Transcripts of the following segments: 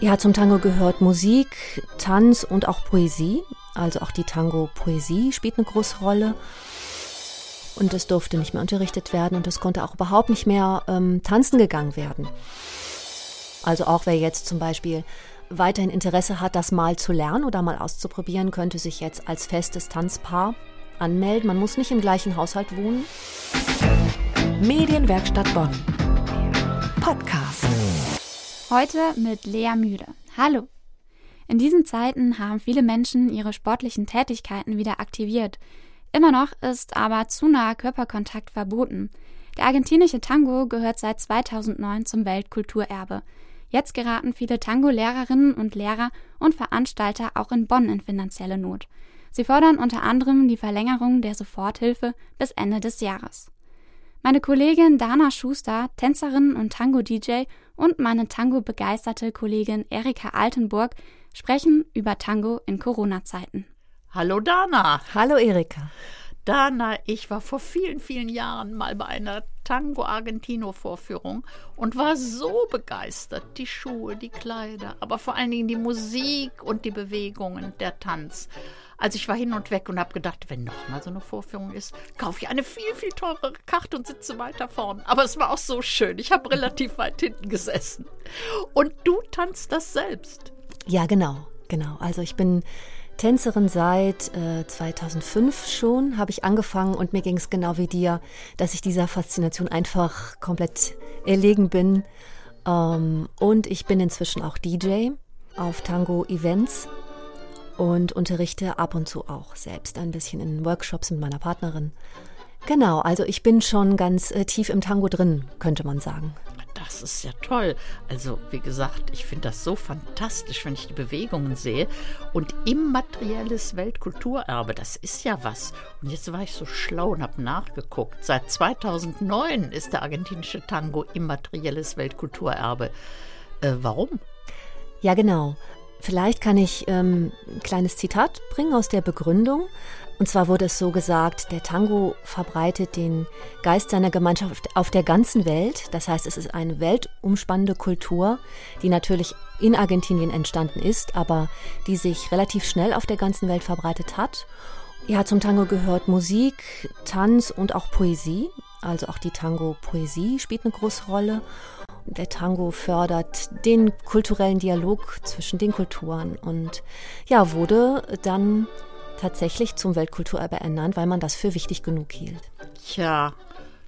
Ja, zum Tango gehört Musik, Tanz und auch Poesie. Also auch die Tango-Poesie spielt eine große Rolle. Und es durfte nicht mehr unterrichtet werden und es konnte auch überhaupt nicht mehr ähm, tanzen gegangen werden. Also auch wer jetzt zum Beispiel weiterhin Interesse hat, das mal zu lernen oder mal auszuprobieren, könnte sich jetzt als festes Tanzpaar anmelden. Man muss nicht im gleichen Haushalt wohnen. Medienwerkstatt Bonn. Podcast. Heute mit Lea Mühle. Hallo. In diesen Zeiten haben viele Menschen ihre sportlichen Tätigkeiten wieder aktiviert. Immer noch ist aber zu naher Körperkontakt verboten. Der argentinische Tango gehört seit 2009 zum Weltkulturerbe. Jetzt geraten viele Tango-Lehrerinnen und Lehrer und Veranstalter auch in Bonn in finanzielle Not. Sie fordern unter anderem die Verlängerung der Soforthilfe bis Ende des Jahres. Meine Kollegin Dana Schuster, Tänzerin und Tango-DJ und meine Tango-begeisterte Kollegin Erika Altenburg sprechen über Tango in Corona-Zeiten. Hallo Dana. Hallo Erika. Dana, ich war vor vielen, vielen Jahren mal bei einer Tango Argentino Vorführung und war so begeistert. Die Schuhe, die Kleider, aber vor allen Dingen die Musik und die Bewegungen, der Tanz. Also ich war hin und weg und habe gedacht, wenn noch mal so eine Vorführung ist, kaufe ich eine viel, viel teurere Karte und sitze weiter vorn. Aber es war auch so schön. Ich habe relativ weit hinten gesessen. Und du tanzt das selbst. Ja, genau, genau. Also ich bin Tänzerin seit äh, 2005 schon, habe ich angefangen und mir ging es genau wie dir, dass ich dieser Faszination einfach komplett erlegen bin. Ähm, und ich bin inzwischen auch DJ auf Tango-Events und unterrichte ab und zu auch selbst ein bisschen in Workshops mit meiner Partnerin. Genau, also ich bin schon ganz äh, tief im Tango drin, könnte man sagen. Das ist ja toll. Also, wie gesagt, ich finde das so fantastisch, wenn ich die Bewegungen sehe. Und immaterielles Weltkulturerbe, das ist ja was. Und jetzt war ich so schlau und habe nachgeguckt. Seit 2009 ist der argentinische Tango immaterielles Weltkulturerbe. Äh, warum? Ja, genau. Vielleicht kann ich ähm, ein kleines Zitat bringen aus der Begründung. Und zwar wurde es so gesagt, der Tango verbreitet den Geist seiner Gemeinschaft auf der ganzen Welt. Das heißt, es ist eine weltumspannende Kultur, die natürlich in Argentinien entstanden ist, aber die sich relativ schnell auf der ganzen Welt verbreitet hat. Ja, zum Tango gehört Musik, Tanz und auch Poesie. Also auch die Tango-Poesie spielt eine große Rolle. Der Tango fördert den kulturellen Dialog zwischen den Kulturen und ja, wurde dann tatsächlich zum Weltkulturerbe ernannt, weil man das für wichtig genug hielt. Tja,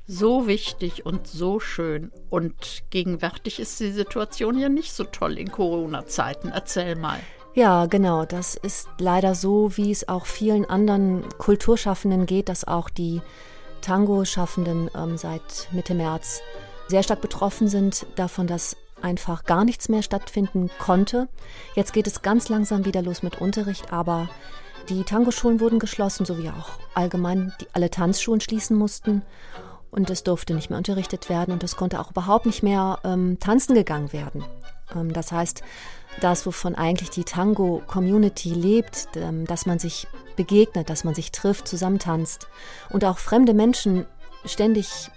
so wichtig und so schön. Und gegenwärtig ist die Situation ja nicht so toll in Corona-Zeiten. Erzähl mal. Ja, genau. Das ist leider so, wie es auch vielen anderen Kulturschaffenden geht, dass auch die Tango-Schaffenden ähm, seit Mitte März sehr stark betroffen sind davon, dass einfach gar nichts mehr stattfinden konnte. Jetzt geht es ganz langsam wieder los mit Unterricht, aber die Tango-Schulen wurden geschlossen, so wie auch allgemein die, alle Tanzschulen schließen mussten. Und es durfte nicht mehr unterrichtet werden und es konnte auch überhaupt nicht mehr ähm, tanzen gegangen werden. Ähm, das heißt, das, wovon eigentlich die Tango-Community lebt, ähm, dass man sich begegnet, dass man sich trifft, zusammen tanzt und auch fremde Menschen ständig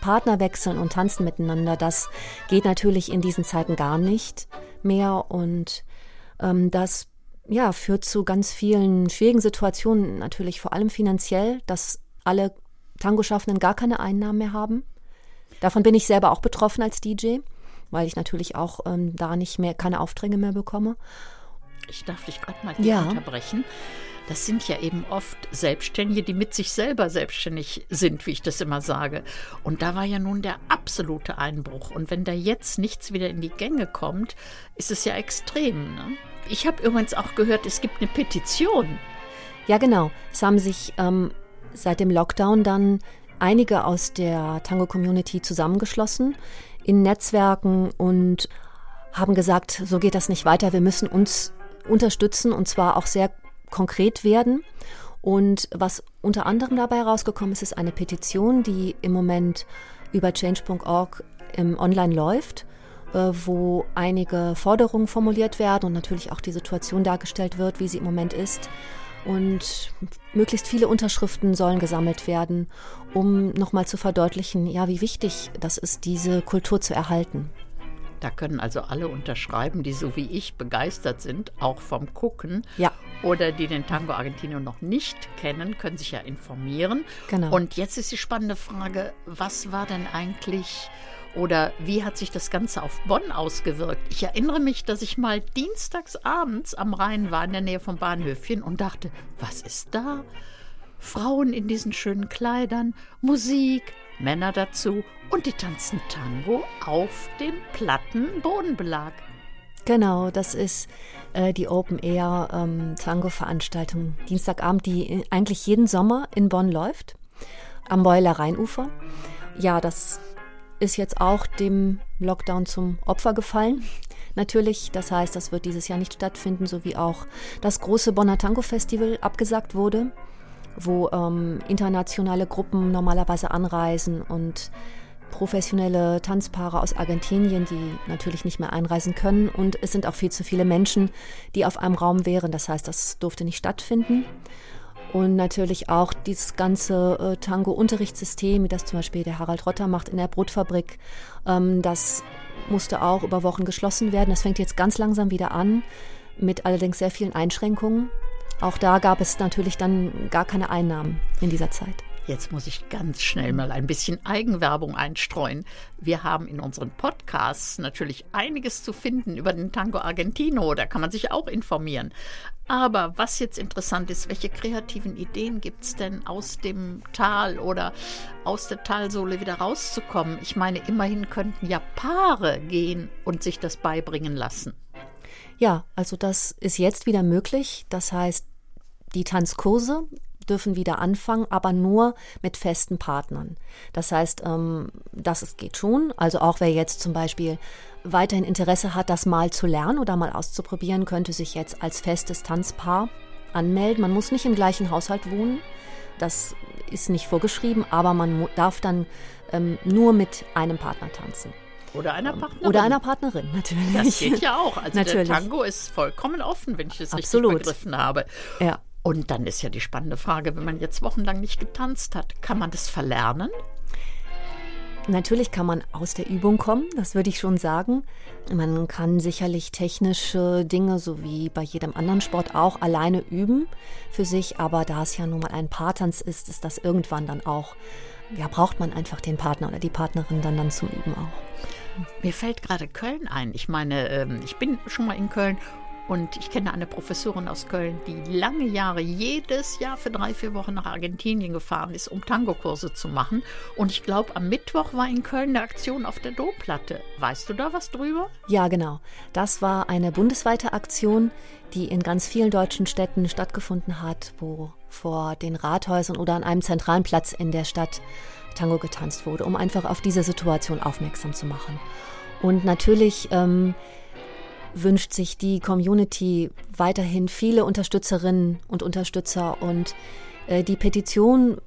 Partner wechseln und tanzen miteinander, das geht natürlich in diesen Zeiten gar nicht mehr und ähm, das ja, führt zu ganz vielen schwierigen Situationen, natürlich vor allem finanziell, dass alle Tango-Schaffenden gar keine Einnahmen mehr haben. Davon bin ich selber auch betroffen als DJ, weil ich natürlich auch ähm, da nicht mehr keine Aufträge mehr bekomme. Ich darf dich gerade mal ja. unterbrechen das sind ja eben oft Selbstständige, die mit sich selber selbstständig sind, wie ich das immer sage. Und da war ja nun der absolute Einbruch. Und wenn da jetzt nichts wieder in die Gänge kommt, ist es ja extrem. Ne? Ich habe übrigens auch gehört, es gibt eine Petition. Ja, genau. Es haben sich ähm, seit dem Lockdown dann einige aus der Tango-Community zusammengeschlossen in Netzwerken und haben gesagt, so geht das nicht weiter, wir müssen uns unterstützen und zwar auch sehr konkret werden. Und was unter anderem dabei rausgekommen ist, ist eine Petition, die im Moment über change.org online läuft, äh, wo einige Forderungen formuliert werden und natürlich auch die Situation dargestellt wird, wie sie im Moment ist. Und möglichst viele Unterschriften sollen gesammelt werden, um nochmal zu verdeutlichen, ja, wie wichtig das ist, diese Kultur zu erhalten. Da können also alle unterschreiben, die so wie ich begeistert sind, auch vom Gucken. Ja. Oder die den Tango Argentino noch nicht kennen, können sich ja informieren. Genau. Und jetzt ist die spannende Frage, was war denn eigentlich oder wie hat sich das Ganze auf Bonn ausgewirkt? Ich erinnere mich, dass ich mal dienstags abends am Rhein war in der Nähe vom Bahnhöfchen und dachte, was ist da? Frauen in diesen schönen Kleidern, Musik, Männer dazu und die tanzen Tango auf dem platten Bodenbelag. Genau, das ist äh, die Open Air ähm, Tango Veranstaltung Dienstagabend, die eigentlich jeden Sommer in Bonn läuft, am Beuler Rheinufer. Ja, das ist jetzt auch dem Lockdown zum Opfer gefallen. Natürlich, das heißt, das wird dieses Jahr nicht stattfinden, so wie auch das große Bonner Tango Festival abgesagt wurde, wo ähm, internationale Gruppen normalerweise anreisen und professionelle Tanzpaare aus Argentinien, die natürlich nicht mehr einreisen können. Und es sind auch viel zu viele Menschen, die auf einem Raum wären. Das heißt, das durfte nicht stattfinden. Und natürlich auch dieses ganze äh, Tango-Unterrichtssystem, wie das zum Beispiel der Harald Rotter macht in der Brotfabrik, ähm, das musste auch über Wochen geschlossen werden. Das fängt jetzt ganz langsam wieder an, mit allerdings sehr vielen Einschränkungen. Auch da gab es natürlich dann gar keine Einnahmen in dieser Zeit. Jetzt muss ich ganz schnell mal ein bisschen Eigenwerbung einstreuen. Wir haben in unseren Podcasts natürlich einiges zu finden über den Tango Argentino. Da kann man sich auch informieren. Aber was jetzt interessant ist, welche kreativen Ideen gibt es denn aus dem Tal oder aus der Talsohle wieder rauszukommen? Ich meine, immerhin könnten ja Paare gehen und sich das beibringen lassen. Ja, also das ist jetzt wieder möglich. Das heißt, die Tanzkurse dürfen wieder anfangen, aber nur mit festen Partnern. Das heißt, ähm, das geht schon. Also auch wer jetzt zum Beispiel weiterhin Interesse hat, das mal zu lernen oder mal auszuprobieren, könnte sich jetzt als festes Tanzpaar anmelden. Man muss nicht im gleichen Haushalt wohnen. Das ist nicht vorgeschrieben, aber man darf dann ähm, nur mit einem Partner tanzen. Oder einer Partnerin. Oder einer Partnerin, natürlich. Das geht ja auch. Also natürlich. der Tango ist vollkommen offen, wenn ich es Absolut. richtig begriffen habe. Ja. Und dann ist ja die spannende Frage, wenn man jetzt wochenlang nicht getanzt hat, kann man das verlernen? Natürlich kann man aus der Übung kommen, das würde ich schon sagen. Man kann sicherlich technische Dinge, so wie bei jedem anderen Sport auch, alleine üben für sich. Aber da es ja nun mal ein Paartanz ist, ist das irgendwann dann auch, ja, braucht man einfach den Partner oder die Partnerin dann, dann zum Üben auch. Mir fällt gerade Köln ein. Ich meine, ähm, ich bin schon mal in Köln und ich kenne eine Professorin aus Köln, die lange Jahre jedes Jahr für drei, vier Wochen nach Argentinien gefahren ist, um Tango-Kurse zu machen. Und ich glaube, am Mittwoch war in Köln eine Aktion auf der Domplatte. Weißt du da was drüber? Ja, genau. Das war eine bundesweite Aktion, die in ganz vielen deutschen Städten stattgefunden hat, wo vor den Rathäusern oder an einem zentralen Platz in der Stadt Tango getanzt wurde, um einfach auf diese Situation aufmerksam zu machen. Und natürlich ähm, wünscht sich die Community weiterhin viele Unterstützerinnen und Unterstützer und äh, die Petition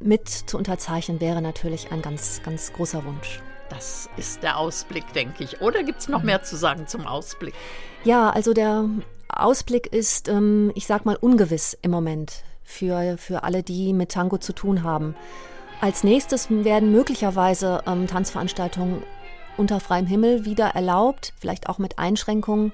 mit zu unterzeichnen wäre natürlich ein ganz, ganz großer Wunsch. Das ist der Ausblick, denke ich. Oder gibt es noch mehr zu sagen zum Ausblick? Ja, also der Ausblick ist, ähm, ich sag mal, ungewiss im Moment für, für alle, die mit Tango zu tun haben. Als nächstes werden möglicherweise ähm, Tanzveranstaltungen unter freiem Himmel wieder erlaubt, vielleicht auch mit Einschränkungen.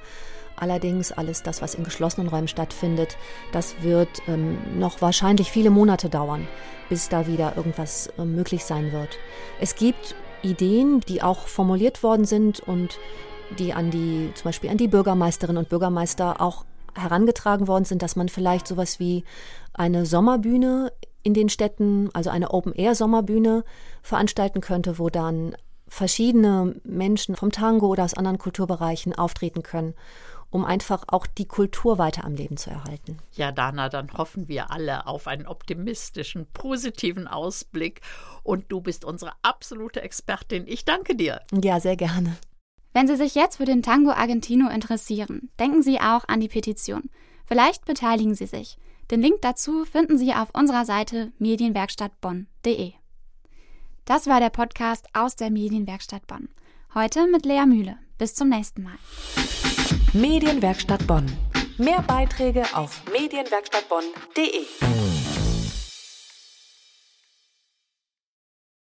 Allerdings alles das, was in geschlossenen Räumen stattfindet, das wird ähm, noch wahrscheinlich viele Monate dauern, bis da wieder irgendwas äh, möglich sein wird. Es gibt Ideen, die auch formuliert worden sind und die an die, zum Beispiel an die Bürgermeisterinnen und Bürgermeister auch herangetragen worden sind, dass man vielleicht sowas wie eine Sommerbühne in den Städten, also eine Open-Air-Sommerbühne veranstalten könnte, wo dann verschiedene Menschen vom Tango oder aus anderen Kulturbereichen auftreten können, um einfach auch die Kultur weiter am Leben zu erhalten. Ja, Dana, dann hoffen wir alle auf einen optimistischen, positiven Ausblick. Und du bist unsere absolute Expertin. Ich danke dir. Ja, sehr gerne. Wenn Sie sich jetzt für den Tango Argentino interessieren, denken Sie auch an die Petition. Vielleicht beteiligen Sie sich. Den Link dazu finden Sie auf unserer Seite medienwerkstattbonn.de. Das war der Podcast aus der Medienwerkstatt Bonn. Heute mit Lea Mühle. Bis zum nächsten Mal. Medienwerkstatt Bonn. Mehr Beiträge auf medienwerkstattbonn.de.